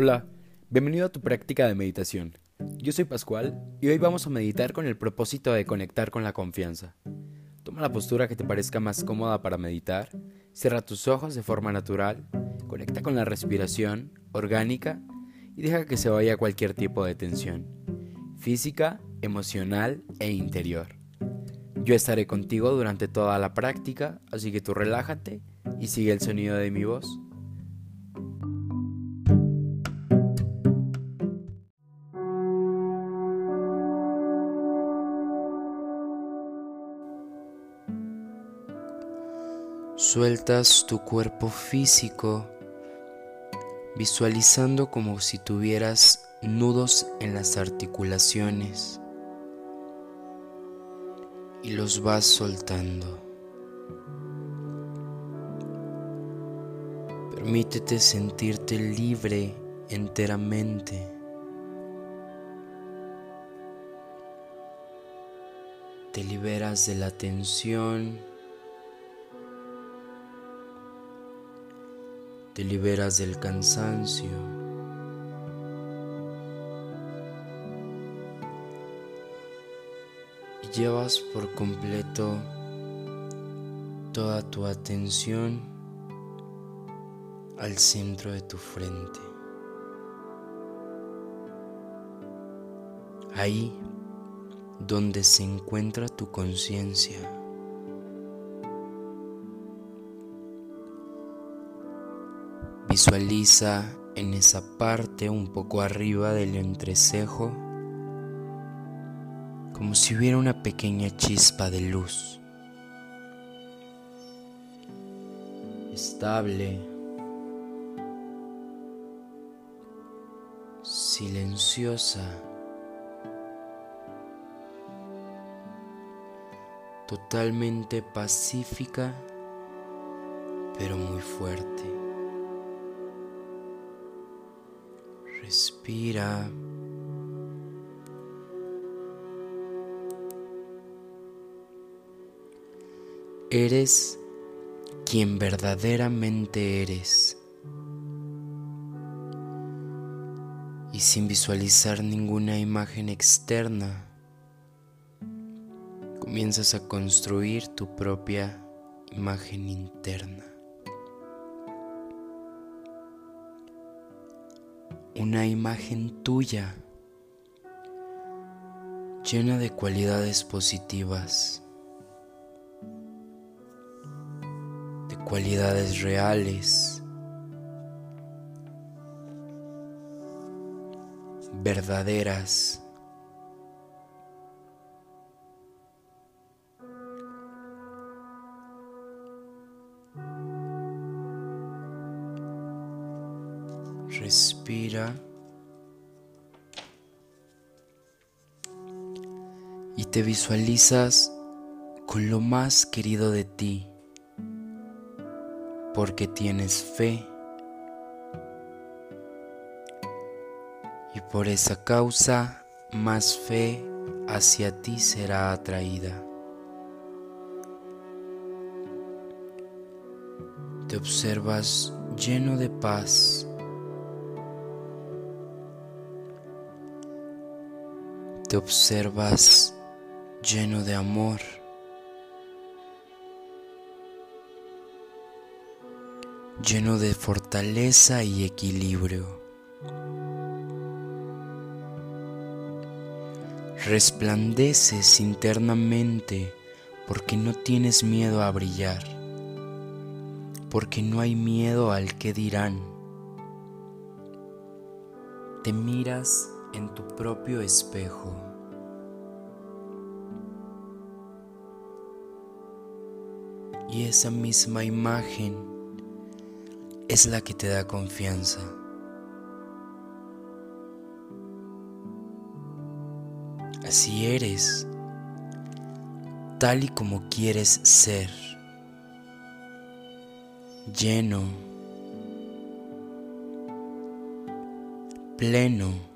Hola, bienvenido a tu práctica de meditación. Yo soy Pascual y hoy vamos a meditar con el propósito de conectar con la confianza. Toma la postura que te parezca más cómoda para meditar, cierra tus ojos de forma natural, conecta con la respiración orgánica y deja que se vaya cualquier tipo de tensión, física, emocional e interior. Yo estaré contigo durante toda la práctica, así que tú relájate y sigue el sonido de mi voz. Sueltas tu cuerpo físico visualizando como si tuvieras nudos en las articulaciones y los vas soltando. Permítete sentirte libre enteramente. Te liberas de la tensión te liberas del cansancio. Y llevas por completo toda tu atención al centro de tu frente. Ahí donde se encuentra tu conciencia. Visualiza en esa parte un poco arriba del entrecejo como si hubiera una pequeña chispa de luz. Estable, silenciosa, totalmente pacífica, pero muy fuerte. Respira. Eres quien verdaderamente eres. Y sin visualizar ninguna imagen externa, comienzas a construir tu propia imagen interna. Una imagen tuya llena de cualidades positivas, de cualidades reales, verdaderas. Y te visualizas con lo más querido de ti, porque tienes fe. Y por esa causa, más fe hacia ti será atraída. Te observas lleno de paz te observas lleno de amor. lleno de fortaleza y equilibrio. Resplandeces internamente porque no tienes miedo a brillar, porque no hay miedo al que dirán. Te miras en tu propio espejo. Y esa misma imagen es la que te da confianza. Así eres, tal y como quieres ser, lleno, pleno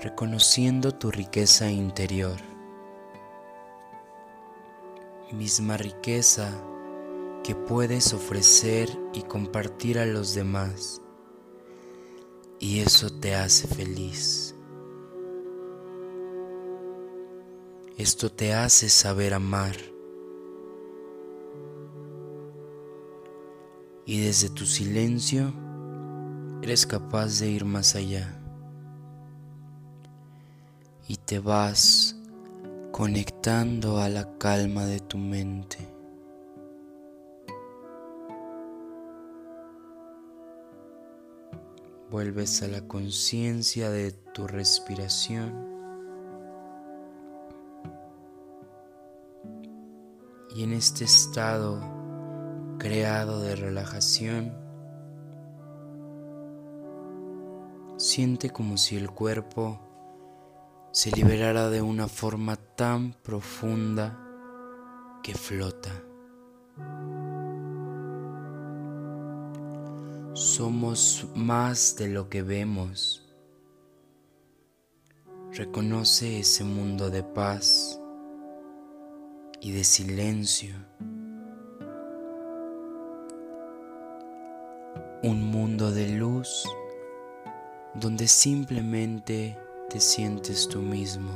reconociendo tu riqueza interior, misma riqueza que puedes ofrecer y compartir a los demás. Y eso te hace feliz. Esto te hace saber amar. Y desde tu silencio eres capaz de ir más allá. Te vas conectando a la calma de tu mente. Vuelves a la conciencia de tu respiración. Y en este estado creado de relajación, siente como si el cuerpo se liberara de una forma tan profunda que flota. Somos más de lo que vemos. Reconoce ese mundo de paz y de silencio. Un mundo de luz donde simplemente te sientes tú mismo.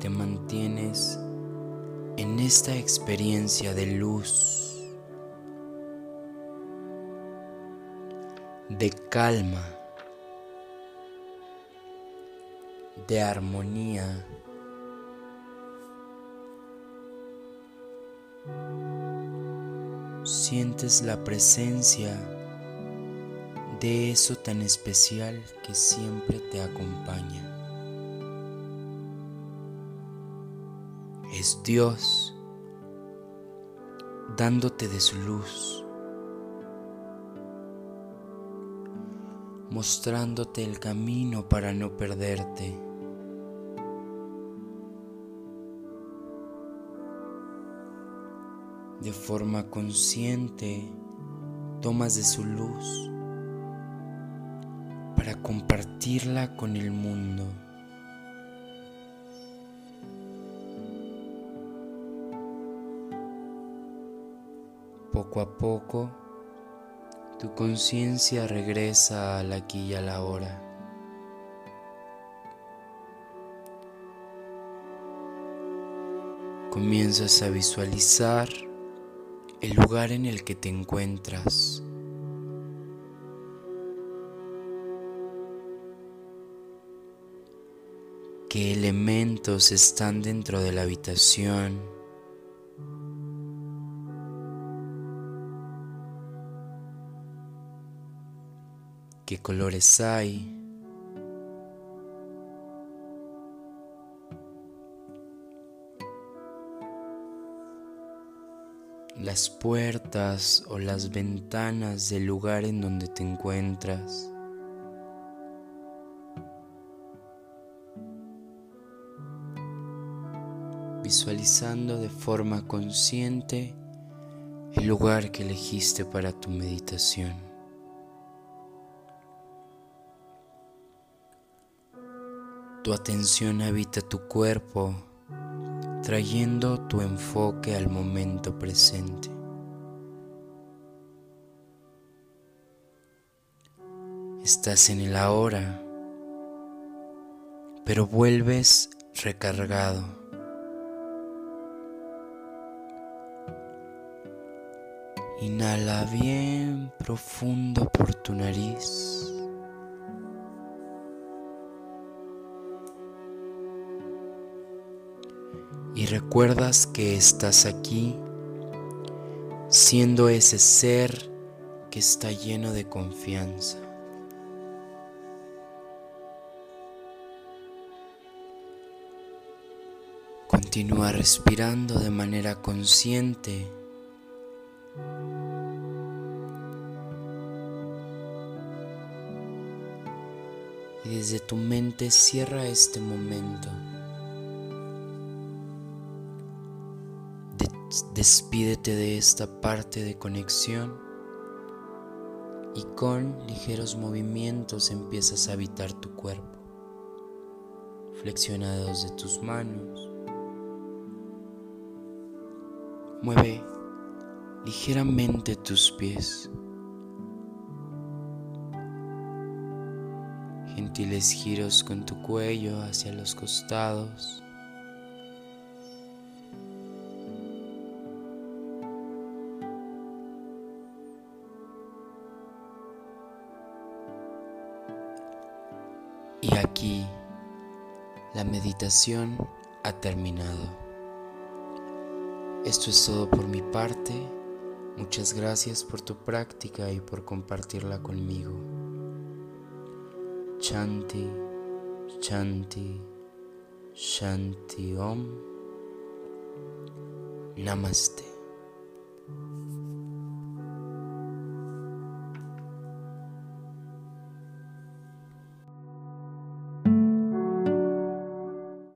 Te mantienes en esta experiencia de luz, de calma, de armonía. Sientes la presencia de eso tan especial que siempre te acompaña. Es Dios dándote de su luz, mostrándote el camino para no perderte. De forma consciente tomas de su luz para compartirla con el mundo. Poco a poco, tu conciencia regresa al aquí y a la hora. Comienzas a visualizar el lugar en el que te encuentras. ¿Qué elementos están dentro de la habitación? ¿Qué colores hay? Las puertas o las ventanas del lugar en donde te encuentras. Visualizando de forma consciente el lugar que elegiste para tu meditación. Tu atención habita tu cuerpo trayendo tu enfoque al momento presente. Estás en el ahora, pero vuelves recargado. Inhala bien profundo por tu nariz. Y recuerdas que estás aquí siendo ese ser que está lleno de confianza. Continúa respirando de manera consciente. Y desde tu mente cierra este momento. Despídete de esta parte de conexión y con ligeros movimientos empiezas a habitar tu cuerpo. Flexiona de tus manos. Mueve ligeramente tus pies. Gentiles giros con tu cuello hacia los costados. Y aquí la meditación ha terminado. Esto es todo por mi parte. Muchas gracias por tu práctica y por compartirla conmigo. Chanti, Chanti, Shanti Om. Namaste.